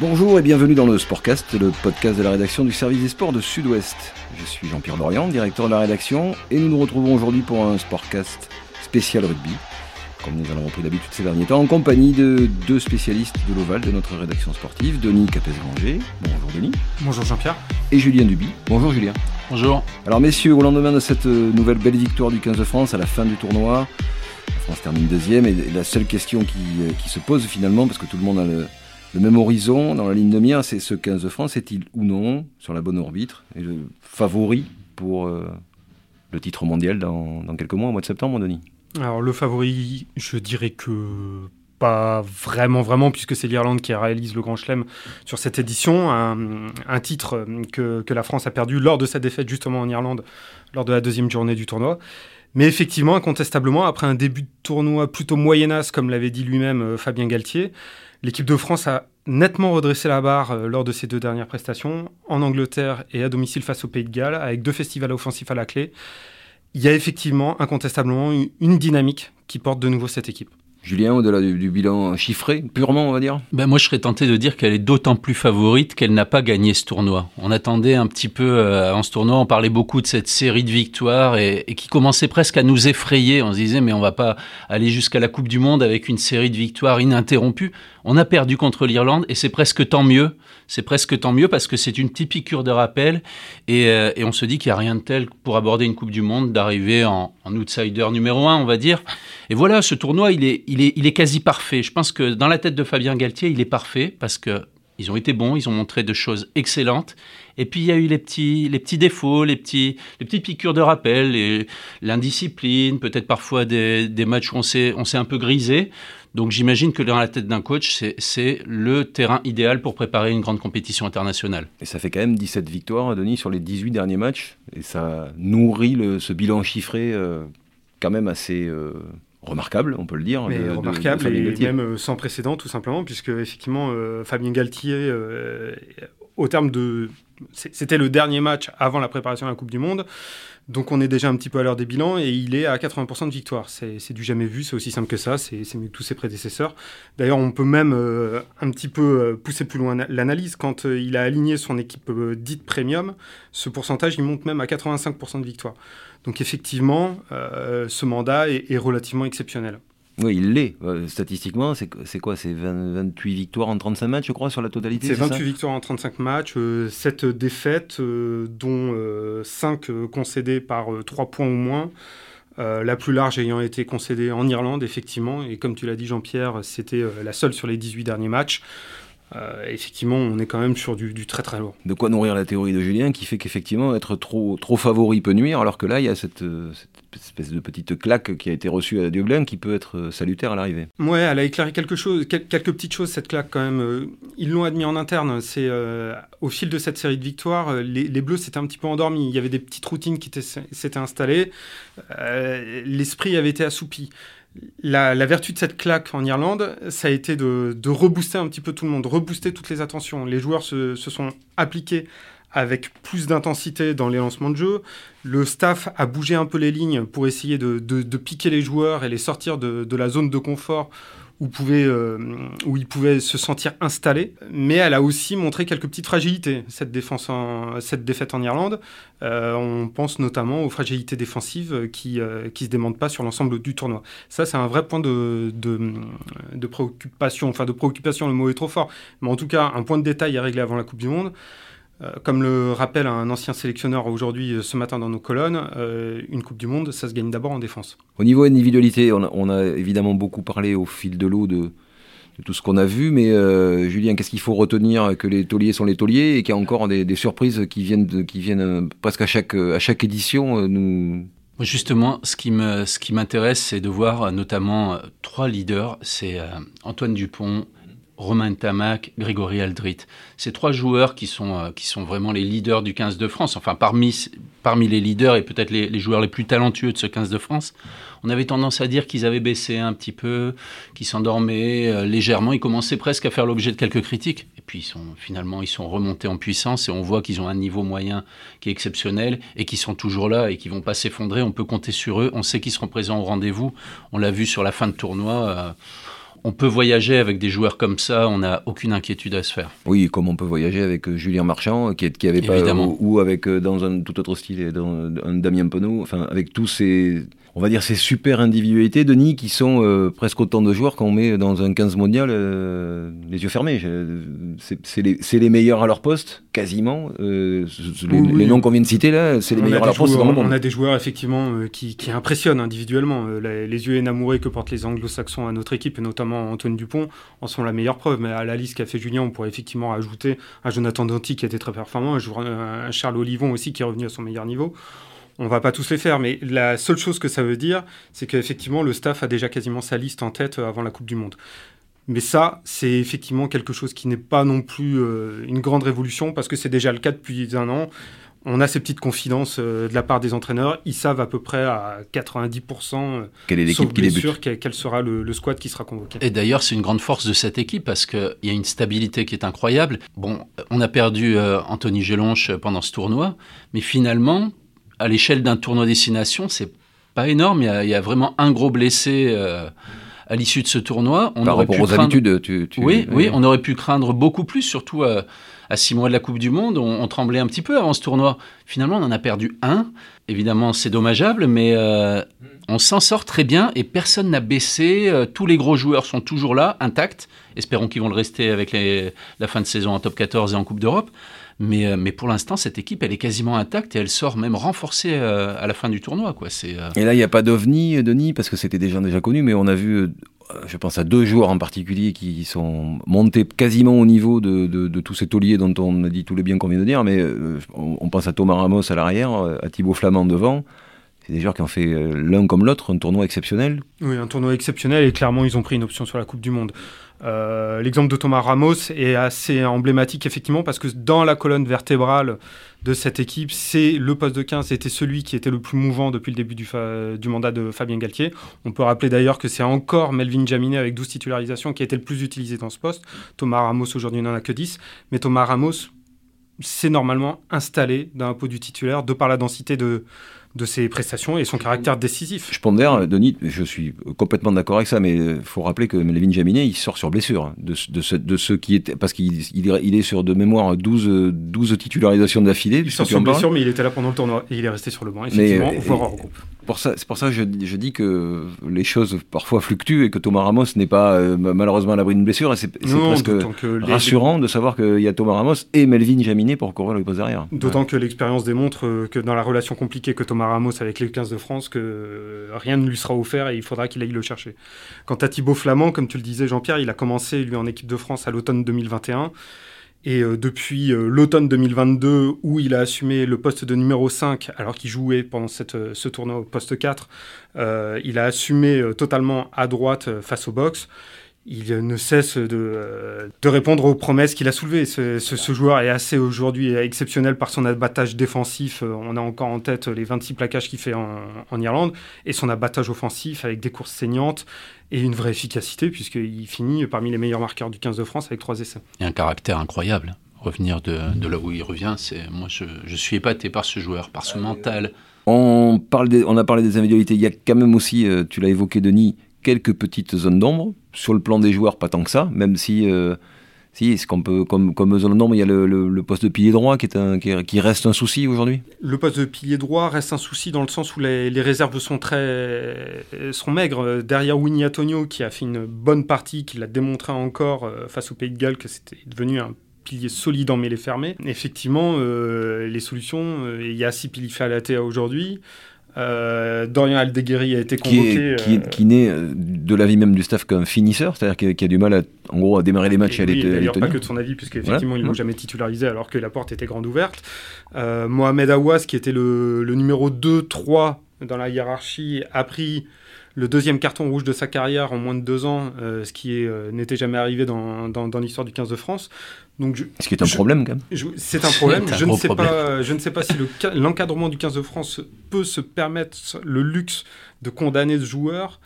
Bonjour et bienvenue dans le Sportcast, le podcast de la rédaction du service des sports de Sud-Ouest. Je suis Jean-Pierre Dorian, directeur de la rédaction, et nous nous retrouvons aujourd'hui pour un Sportcast spécial rugby, comme nous en avons pris d'habitude ces derniers temps, en compagnie de deux spécialistes de l'Oval de notre rédaction sportive, Denis Capes-Granger. Bonjour Denis. Bonjour Jean-Pierre. Et Julien Duby. Bonjour Julien. Bonjour. Alors messieurs, au lendemain de cette nouvelle belle victoire du 15 de France à la fin du tournoi, la France termine deuxième et la seule question qui, qui se pose finalement, parce que tout le monde a le, le même horizon dans la ligne de mire, c'est ce 15 de France est-il ou non sur la bonne orbite et le favori pour euh, le titre mondial dans, quelques mois, au mois de septembre, Denis? Alors le favori, je dirais que pas vraiment, vraiment, puisque c'est l'Irlande qui réalise le Grand Chelem sur cette édition, un, titre que, la France a perdu lors de sa défaite justement en Irlande, lors de la deuxième journée du tournoi. Mais effectivement, incontestablement, après un début de tournoi plutôt moyennasse, comme l'avait dit lui-même euh, Fabien Galtier, L'équipe de France a nettement redressé la barre euh, lors de ses deux dernières prestations, en Angleterre et à domicile face au Pays de Galles, avec deux festivals offensifs à la clé. Il y a effectivement, incontestablement, une dynamique qui porte de nouveau cette équipe. Julien, au-delà du, bilan chiffré, purement, on va dire ben Moi, je serais tenté de dire qu'elle est d'autant plus favorite qu'elle n'a pas gagné ce tournoi. On attendait un petit peu euh, avant ce tournoi, on parlait beaucoup de cette série de victoires et, qui commençait presque à nous effrayer. On se disait, mais on va pas aller jusqu'à la Coupe du Monde avec une série de victoires ininterrompues. On a perdu contre l'Irlande et c'est presque tant mieux. C'est presque tant mieux parce que c'est une petite piqûre de rappel et, euh, on se dit qu'il n'y a rien de tel pour aborder une Coupe du Monde d'arriver en, en outsider numéro un, on va dire. Et voilà, ce tournoi, il est, il est, quasi parfait. Je pense que dans la tête de Fabien Galtier, il est parfait parce que ils ont été bons, ils ont montré de choses excellentes. Et puis il y a eu les petits, défauts, les, petites piqûres de rappel, l'indiscipline, peut-être parfois des, matchs où on s'est, un peu grisé. Donc j'imagine que dans la tête d'un coach, c'est le terrain idéal pour préparer une grande compétition internationale. Et ça fait quand même 17 victoires, Denis, sur les 18 derniers matchs. Et ça nourrit ce bilan chiffré euh, quand même assez... Euh remarquable, on peut le dire. Mais de, remarquable de, et même euh, sans précédent, tout simplement, puisque effectivement, euh, Fabien Galtier, euh, au terme de. C'était le dernier match avant la préparation de la Coupe du Monde. Donc on est déjà un petit peu à l'heure des bilans et il est à 80% de victoire. C'est du jamais vu, c'est aussi simple que ça, c'est mieux que tous ses prédécesseurs. D'ailleurs, on peut même euh, un petit peu euh, pousser plus loin l'analyse. Quand euh, il a aligné son équipe dite premium, ce pourcentage, il monte même à 85% de victoire. Donc effectivement, ce mandat est relativement exceptionnel. Oui, il l'est. Euh, statistiquement, c'est quoi C'est 28 victoires en 35 matchs, je crois, sur la totalité C'est 28 victoires en 35 matchs, euh, 7 défaites, euh, dont 5 concédées par 3 points ou moins. la plus large ayant été concédée en Irlande, effectivement. Et comme tu l'as dit, Jean-Pierre, c'était la seule sur les 18 derniers matchs. Euh, effectivement, on est quand même sur du, du, très très lourd. De quoi nourrir la théorie de Julien qui fait qu'effectivement, être trop, trop favori peut nuire, alors que là, il y a cette, cette espèce de petite claque qui a été reçue à Dublin qui peut être salutaire à l'arrivée. Ouais, elle a éclairé quelque chose, quel, quelques petites choses, cette claque quand même. Ils l'ont admis en interne. C'est euh, au fil de cette série de victoires, les, les Bleus s'étaient un petit peu endormis. Il y avait des petites routines qui s'étaient installées. Euh, L'esprit avait été assoupi la, vertu de cette claque en Irlande, ça a été de, rebooster un petit peu tout le monde, rebooster toutes les attentions. Les joueurs se, sont appliqués avec plus d'intensité dans les lancements de jeu. Le staff a bougé un peu les lignes pour essayer de piquer les joueurs et les sortir de, la zone de confort où, pouvait, euh, où ils pouvaient se sentir installés. Mais elle a aussi montré quelques petites fragilités, cette, défense en, cette défaite en Irlande. Euh, on pense notamment aux fragilités défensives qui ne euh, se démentent pas sur l'ensemble du tournoi. Ça, c'est un vrai point de, de, de, préoccupation. Enfin, de préoccupation, le mot est trop fort. Mais en tout cas, un point de détail à régler avant la Coupe du Monde. Comme le rappelle un ancien sélectionneur aujourd'hui ce matin dans nos colonnes, euh, une Coupe du Monde, ça se gagne d'abord en défense. Au niveau individualité, on a, on a, évidemment beaucoup parlé au fil de l'eau de, de, tout ce qu'on a vu, mais euh, Julien, qu'est-ce qu'il faut retenir Que les tauliers sont les tauliers et qu'il y a encore des, des surprises qui viennent, de, qui viennent presque à chaque, à chaque édition euh, nous... Justement, ce qui me, ce qui m'intéresse, c'est de voir notamment trois leaders. C'est Antoine Dupont, Romain Tamac, Grégory Aldrit. Ces trois joueurs qui sont, euh, qui sont vraiment les leaders du 15 de France, enfin parmi, parmi les leaders et peut-être les, joueurs les plus talentueux de ce 15 de France, on avait tendance à dire qu'ils avaient baissé un petit peu, qu'ils s'endormaient euh, légèrement, ils commençaient presque à faire l'objet de quelques critiques. Et puis ils sont, finalement, ils sont remontés en puissance et on voit qu'ils ont un niveau moyen qui est exceptionnel et qui sont toujours là et qui vont pas s'effondrer. On peut compter sur eux, on sait qu'ils seront présents au rendez-vous. On l'a vu sur la fin de tournoi. Euh, on peut voyager avec des joueurs comme ça, on n'a aucune inquiétude à se faire. Oui, comme on peut voyager avec euh, Julien Marchand, qui, qui avait pas, ou, ou, avec dans un tout autre style, dans un Damien Penaud, enfin avec tous ces on va dire ces super individualités, Denis, qui sont euh, presque autant de joueurs qu'on met dans un 15 mondial euh, les yeux fermés. C'est les, les, meilleurs à leur poste, quasiment. Euh, les, noms qu'on vient de citer là, c'est les meilleurs à leur poste dans le monde. On a des joueurs effectivement qui, qui, impressionnent individuellement. Les, les, yeux énamourés que portent les anglo-saxons à notre équipe, et notamment Antoine Dupont, en sont la meilleure preuve. Mais à la liste qu'a fait Julien, on pourrait effectivement ajouter un Jonathan Danty qui a été très performant, un, un Charles Olivon aussi qui est revenu à son meilleur niveau on va pas tous les faire, mais la seule chose que ça veut dire, c'est qu'effectivement, le staff a déjà quasiment sa liste en tête euh, avant la Coupe du Monde. Mais ça, c'est effectivement quelque chose qui n'est pas non plus euh, une grande révolution, parce que c'est déjà le cas depuis un an. On a ces petites confidences euh, de la part des entraîneurs. Ils savent à peu près à 90% quelle est l'équipe qui débute quel, sera le, le, squad qui sera convoqué. Et d'ailleurs, c'est une grande force de cette équipe parce qu'il y a une stabilité qui est incroyable. Bon, on a perdu Anthony Gelonche pendant ce tournoi, mais finalement, à l'échelle d'un tournoi destination, c'est pas énorme. Il y, a, vraiment un gros blessé euh, à l'issue de ce tournoi. On Par rapport aux habitudes, tu, Oui, oui, on aurait pu craindre beaucoup plus, surtout à, six mois de la Coupe du Monde. On, tremblait un petit peu avant ce tournoi. Finalement, on en a perdu un. Évidemment, c'est dommageable, mais euh, on s'en sort très bien et personne n'a baissé. Euh, tous les gros joueurs sont toujours là, intacts. Espérons qu'ils vont le rester avec la fin de saison en top 14 et en Coupe d'Europe. Mais, euh, mais pour l'instant, cette équipe, elle est quasiment intacte et elle sort même renforcée euh, à la fin du tournoi. Quoi. Euh, et là, il n'y a pas d'ovni, Denis, parce que c'était déjà déjà connu, mais on a vu, je pense à deux joueurs en particulier qui sont montés quasiment au niveau de, de, tous ces tauliers dont on a dit tous les biens qu'on vient de dire, mais on, pense à Thomas Ramos à l'arrière, à Thibaut Flamand devant. C'est des joueurs qui ont fait l'un comme l'autre un tournoi exceptionnel. Oui, un tournoi exceptionnel et clairement ils ont pris une option sur la Coupe du Monde. Euh, l'exemple de Thomas Ramos est assez emblématique effectivement parce que dans la colonne vertébrale de cette équipe, c'est le poste de 15, c'était celui qui était le plus mouvant depuis le début du, mandat de Fabien Galtier. On peut rappeler d'ailleurs que c'est encore Melvin Jaminet avec 12 titularisations qui a été le plus utilisé dans ce poste. Thomas Ramos aujourd'hui n'en a que 10, mais Thomas Ramos s'est normalement installé dans un pot du titulaire de par la densité de, de ses prestations et son caractère décisif. Je pondère, Denis, je suis complètement d'accord avec ça, mais il faut rappeler que Melvin Jaminet, il sort sur blessure. Hein, de, de, ce, de qui étaient, parce qu'il il est sur de mémoire 12, 12 titularisations d'affilée. Il sort sur blessure, mais il était là pendant le tournoi et il est resté sur le banc, effectivement, mais, voire pour ça, c'est pour ça que je, je, dis que les choses parfois fluctuent et que Thomas Ramos n'est pas euh, malheureusement à l'abri d'une blessure. Et c'est, presque rassurant de savoir qu'il y a Thomas Ramos et Melvin Jaminet pour courir le poste derrière. D'autant que l'expérience démontre que dans la relation compliquée que Thomas Ramos avec les 15 de France, que rien ne lui sera offert et il faudra qu'il aille le chercher. Quant à Thibaut Flamand, comme tu le disais Jean-Pierre, il a commencé lui en équipe de France à l'automne 2021. Et euh, depuis euh, l'automne 2022, où il a assumé le poste de numéro 5, alors qu'il jouait pendant cette, euh, ce tournoi au poste 4, il a assumé totalement à droite face au box il ne cesse de, de répondre aux promesses qu'il a soulevées. Ce, ce, joueur est assez aujourd'hui exceptionnel par son abattage défensif. On a encore en tête les 26 plaquages qu'il fait en, en, Irlande et son abattage offensif avec des courses saignantes et une vraie efficacité puisqu'il finit parmi les meilleurs marqueurs du 15 de France avec trois essais. Et un caractère incroyable. Revenir de, de là où il revient, c'est moi je, je, suis épaté par ce joueur, par son mental. On, parle on a parlé des individualités. Il y a quand même aussi, euh, tu l'as évoqué Denis, quelques petites zones d'ombre. Sur le plan des joueurs, pas tant que ça, même si, euh, si comme, comme zone d'ombre, il y a le, poste de pilier droit qui, est un, qui, reste un souci aujourd'hui. Le poste de pilier droit reste un souci dans le sens où les, réserves sont très sont maigres. Derrière Winnie Antonio, qui a fait une bonne partie, qui l'a démontré encore euh, face au Pays de Galles que c'était devenu un pilier solide en mêlée fermée. Effectivement, euh, les solutions, il y a Sipili Falatea aujourd'hui. Euh, Dorian Aldeguerri a été convoqué. Qui, est, qui, naît euh, de l'avis même du staff comme finisseur, c'est-à-dire qui, a du mal à, en gros, à démarrer les matchs et, à les, D'ailleurs, pas que de son avis, puisqu'effectivement, ils ne l'ont jamais titularisé alors que la porte était grande ouverte. Euh, Mohamed Awas, qui était le, le numéro 2-3 dans la hiérarchie, a pris le deuxième carton rouge de sa carrière en moins de deux ans, euh, ce qui euh, n'était jamais arrivé dans, dans, l'histoire du 15 de France. Donc ce qui est un problème quand même. C'est un problème. je, ne sais Pas, je ne sais pas si l'encadrement du 15 de France peut se permettre le luxe de condamner ce joueur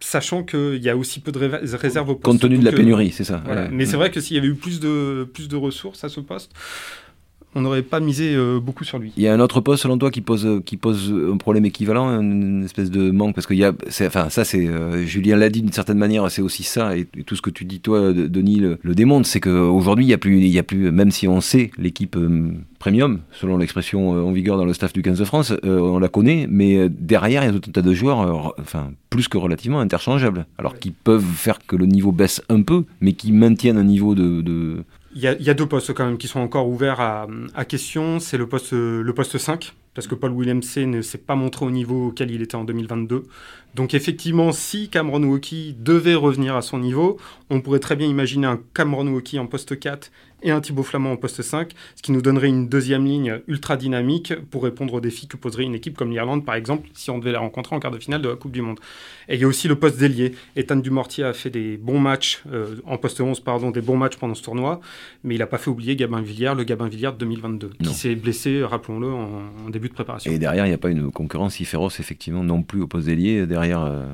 sachant qu'il y a aussi peu de réserves au poste. Compte tenu de la pénurie, c'est ça. Mais c'est vrai que s'il y avait eu plus de, plus de ressources à ce poste, on n'aurait pas misé euh, beaucoup sur lui. Il y a un autre poste selon toi qui pose, qui pose un problème équivalent, une espèce de manque? Parce qu'il y a, enfin ça c'est, euh, Julien l'a dit d'une certaine manière, c'est aussi ça, et, tout ce que tu dis toi, Denis, le, le démontre, c'est qu'aujourd'hui il n'y a, plus, il y a plus, même si on sait l'équipe euh, premium, selon l'expression en vigueur dans le staff du 15 de France, on la connaît, mais derrière il y a tout un tas de joueurs, enfin plus que relativement interchangeables, alors qui peuvent faire que le niveau baisse un peu, mais qui maintiennent un niveau de, de il y, a, deux postes quand même qui sont encore ouverts à, question. C'est le poste, le poste 5, parce que Paul Williams ne s'est pas montré au niveau auquel il était en 2022. Donc effectivement, si Cameron Wauki devait revenir à son niveau, on pourrait très bien imaginer un Cameron Wauki en poste 4 et un Thibaut Flamand en poste 5, ce qui nous donnerait une deuxième ligne ultra dynamique pour répondre aux défis que poserait une équipe comme l'Irlande, par exemple, si on devait la rencontrer en quart de finale de la Coupe du Monde. Et il y a aussi le poste d'ailier. Ethan Dumortier a fait des bons matchs, euh, en poste 11, pardon, des bons matchs pendant ce tournoi, mais il n'a pas fait oublier Gabin Villiers, le Gabin Villiers de 2022, qui s'est blessé, rappelons-le, en, début de préparation. Et derrière, il n'y a pas une concurrence si féroce, effectivement, non plus au poste d'ailier. Derrière. Euh,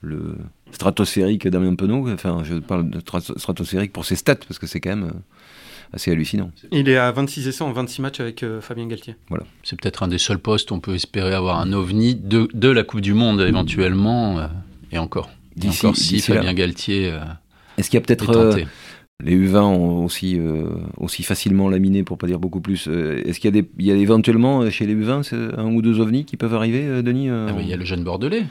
le stratosphérique Damien Penaud. Enfin, je parle de stratosphérique pour ses stats, parce que c'est quand même euh, assez hallucinant. Il est à 26 essais en 26 matchs avec euh, Fabien Galtier. Voilà. C'est peut-être un des seuls postes où on peut espérer avoir un ovni de, de la Coupe du Monde éventuellement, euh, et encore. D'ici, si Fabien Galtier. Est-ce qu'il y a peut-être. Les U20 ont aussi, aussi facilement laminé, pour pas dire beaucoup plus. Est-ce qu'il y, a y éventuellement chez les U20 un ou deux ovnis qui peuvent arriver, Denis ah Il y a le jeune Bordelais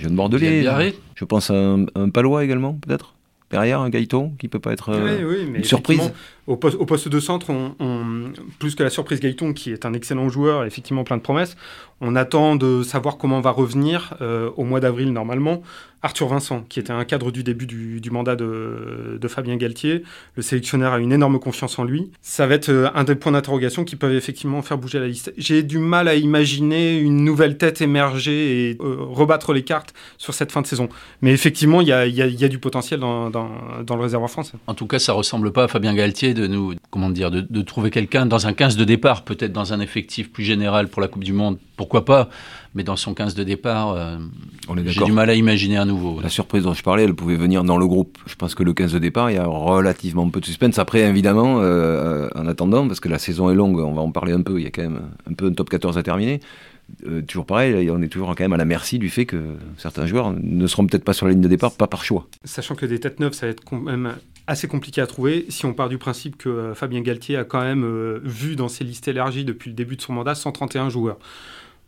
jeune Bordelais. Je pense à un, Palois également, peut-être derrière un Gaëton qui peut pas être euh, une surprise. Au poste, au poste, de centre, on, plus que la surprise Gaëton, qui est un excellent joueur, effectivement plein de promesses, on attend de savoir comment va revenir euh, au mois d'avril normalement Arthur Vincent, qui était un cadre du début du, mandat de, Fabien Galtier. Le sélectionneur a une énorme confiance en lui. Ça va être euh, un des points d'interrogation qui peuvent effectivement faire bouger la liste. J'ai du mal à imaginer une nouvelle tête émerger et euh, rebattre les cartes sur cette fin de saison. Mais effectivement, il y a, du potentiel dans, le réservoir français. En tout cas, ça ressemble pas à Fabien Galtier de nous, comment dire, de, de trouver quelqu'un dans un 15 de départ, peut-être dans un effectif plus général pour la Coupe du Monde. Pourquoi pas mais dans son 15 de départ, euh, j'ai du mal à imaginer un nouveau. La surprise dont je parlais, elle pouvait venir dans le groupe. Je pense que le 15 de départ, il y a relativement peu de suspense. Après, évidemment, euh, en attendant, parce que la saison est longue, on va en parler un peu, il y a quand même un peu un top 14 à terminer. Euh, toujours pareil, on est toujours quand même à la merci du fait que certains joueurs ne seront peut-être pas sur la ligne de départ, pas par choix. Sachant que des têtes neuves, ça va être quand même assez compliqué à trouver si on part du principe que Fabien Galtier a quand même vu dans ses listes élargies depuis le début de son mandat 131 joueurs.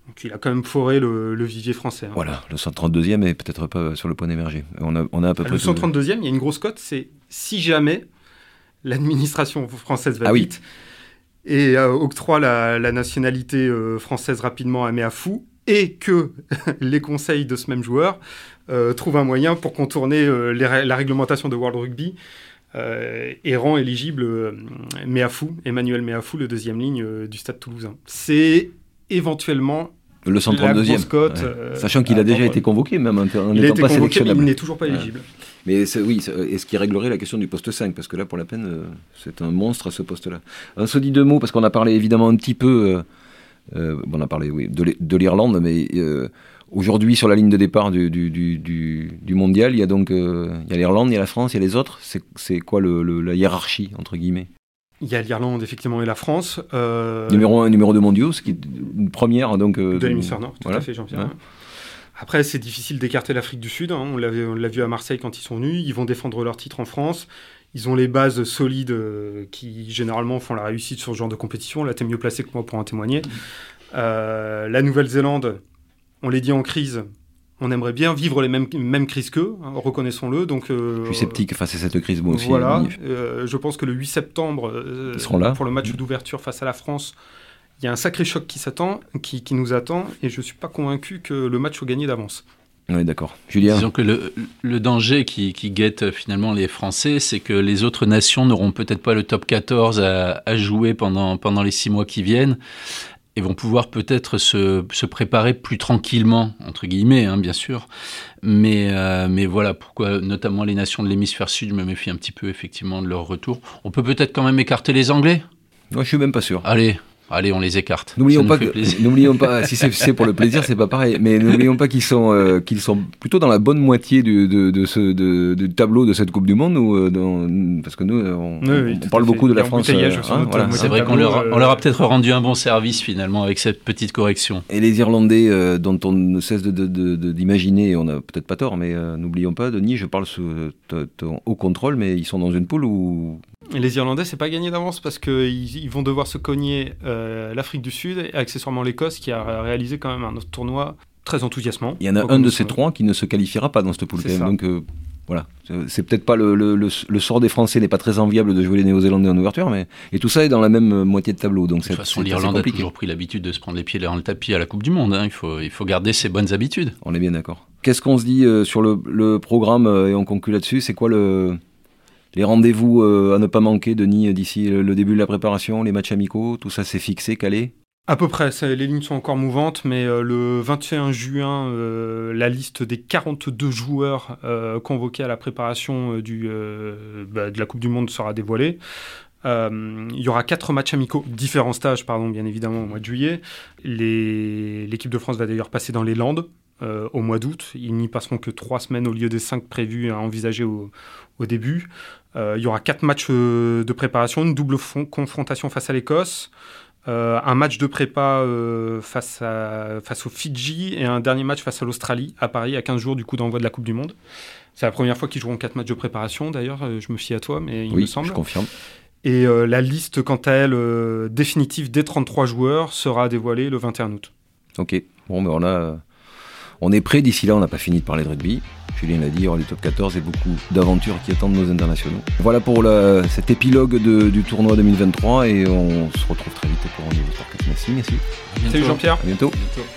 Donc il a quand même foré le, vivier français. Hein. Voilà, le 132e est peut-être pas sur le point d'émerger. On a, on a à peu près. Le 132e, il y a une grosse cote, c'est si jamais l'administration française va ah vite et euh, octroie la, nationalité euh, française rapidement à Méafou et que les conseils de ce même joueur euh, trouvent un moyen pour contourner la réglementation de World Rugby et rend éligible Méafou, Emmanuel Méafou, le deuxième ligne du Stade toulousain. C'est éventuellement le 132e. Euh, Sachant qu'il a déjà été convoqué, même en n'étant pas sélectionnable. il n'est toujours pas éligible. Mais oui, est-ce qui réglerait la question du poste 5 Parce que là, pour la peine, euh, c'est un monstre à ce poste-là. On se dit deux mots, parce qu'on a parlé évidemment un petit peu. Euh, on a parlé oui, de l'Irlande, mais aujourd'hui, sur la ligne de départ du, du, du, mondial, il y a donc il y a l'Irlande, il y a la France, il y a les autres. C'est quoi le, la hiérarchie, entre guillemets? Il y a l'Irlande, effectivement, et la France. Euh, numéro 1 numéro 2 mondiaux, ce qui est une première. Donc, euh, de l'hémisphère nord, tout à fait, Jean-Pierre. Après, c'est difficile d'écarter l'Afrique du Sud. Hein. On l'a vu à Marseille quand ils sont venus. Ils vont défendre leur titre en France. Ils ont les bases solides euh, qui, généralement, font la réussite sur ce genre de compétition. Là, tu es mieux placé que moi pour en témoigner. la Nouvelle-Zélande, on les dit en crise, on aimerait bien vivre les mêmes, mêmes crises qu'eux, hein, reconnaissons-le. Donc, euh, je suis sceptique face à cette crise, moi aussi. Voilà, euh, je pense que le 8 septembre, euh, pour le match d'ouverture face à la France, il y a un sacré choc qui s'attend, qui, nous attend, et je ne suis pas convaincu que le match soit gagné d'avance. Oui, d'accord. Julien Disons que le, danger qui, guette finalement les Français, c'est que les autres nations n'auront peut-être pas le top 14 à, à, jouer pendant, pendant les six mois qui viennent et vont pouvoir peut-être se, se, préparer plus tranquillement, entre guillemets, hein, bien sûr. Mais, euh, mais voilà pourquoi, notamment les nations de l'hémisphère sud, je me méfie un petit peu effectivement de leur retour. On peut peut-être quand même écarter les Anglais? Moi, je suis même pas sûr. Allez, Allez, on les écarte. N'oublions pas, n'oublions pas, si c'est pour le plaisir, c'est pas pareil. Mais n'oublions pas qu'ils sont, euh, qu'ils sont plutôt dans la bonne moitié du, de, de ce de, du tableau de cette Coupe du Monde, où, euh, dans, parce que nous, on, on parle beaucoup de la France. Euh, hein, voilà. C'est vrai qu'on leur, on leur a peut-être rendu un bon service finalement avec cette petite correction. Et les Irlandais, dont on ne cesse d'imaginer, on n'a peut-être pas tort, mais n'oublions pas, Denis, je parle sous haut contrôle, mais ils sont dans une poule où les Irlandais, c'est pas gagné d'avance parce qu'ils ils vont devoir se cogner euh, l'Afrique du Sud et accessoirement l'Écosse qui a réalisé quand même un autre tournoi très enthousiasmant. Il y en a un de ces trois qui ne se qualifiera pas dans cette poule. Donc euh, voilà, c'est peut-être pas le, le, le, sort des Français n'est pas très enviable de jouer les Néo-Zélandais en ouverture, mais et tout ça est dans la même euh, moitié de tableau. Donc de toute façon, l'Irlande a toujours pris l'habitude de se prendre les pieds dans le tapis à la Coupe du Monde. Hein. Il faut il faut garder ses bonnes habitudes. On est bien d'accord. Qu'est-ce qu'on se dit sur le, programme et on conclut là-dessus? C'est quoi le les rendez-vous euh, à ne pas manquer, Denis, d'ici le début de la préparation, les matchs amicaux, tout ça c'est fixé, calé à peu près, les lignes sont encore mouvantes, mais euh, le 21 juin, euh, la liste des 42 joueurs convoqués à la préparation bah, de la Coupe du Monde sera dévoilée. il y aura quatre matchs amicaux, différents stages, pardon, bien évidemment, au mois de juillet. L'équipe de France va d'ailleurs passer dans les Landes au mois d'août. Ils n'y passeront que trois semaines au lieu des cinq prévus à envisager au début. Euh, il y aura quatre matchs euh, de préparation, une double confrontation face à l'Écosse, euh, un match de prépa face, à, face aux Fidji et un dernier match face à l'Australie à Paris à 15 jours du coup d'envoi de la Coupe du Monde. C'est la première fois qu'ils joueront quatre matchs de préparation d'ailleurs, je me fie à toi, mais il me semble. je confirme. Et la liste, quant à elle, définitive des 33 joueurs sera dévoilée le 21 août. Ok, bon, mais on, a, on est prêt d'ici là, on n'a pas fini de parler de rugby. Julien l'a dit, il y aura les top 14 et beaucoup d'aventures qui attendent nos internationaux. Voilà pour cet épilogue du tournoi 2023 et on se retrouve très vite pour un nouveau podcast. Merci, merci. Salut Jean-Pierre. À bientôt. À bientôt.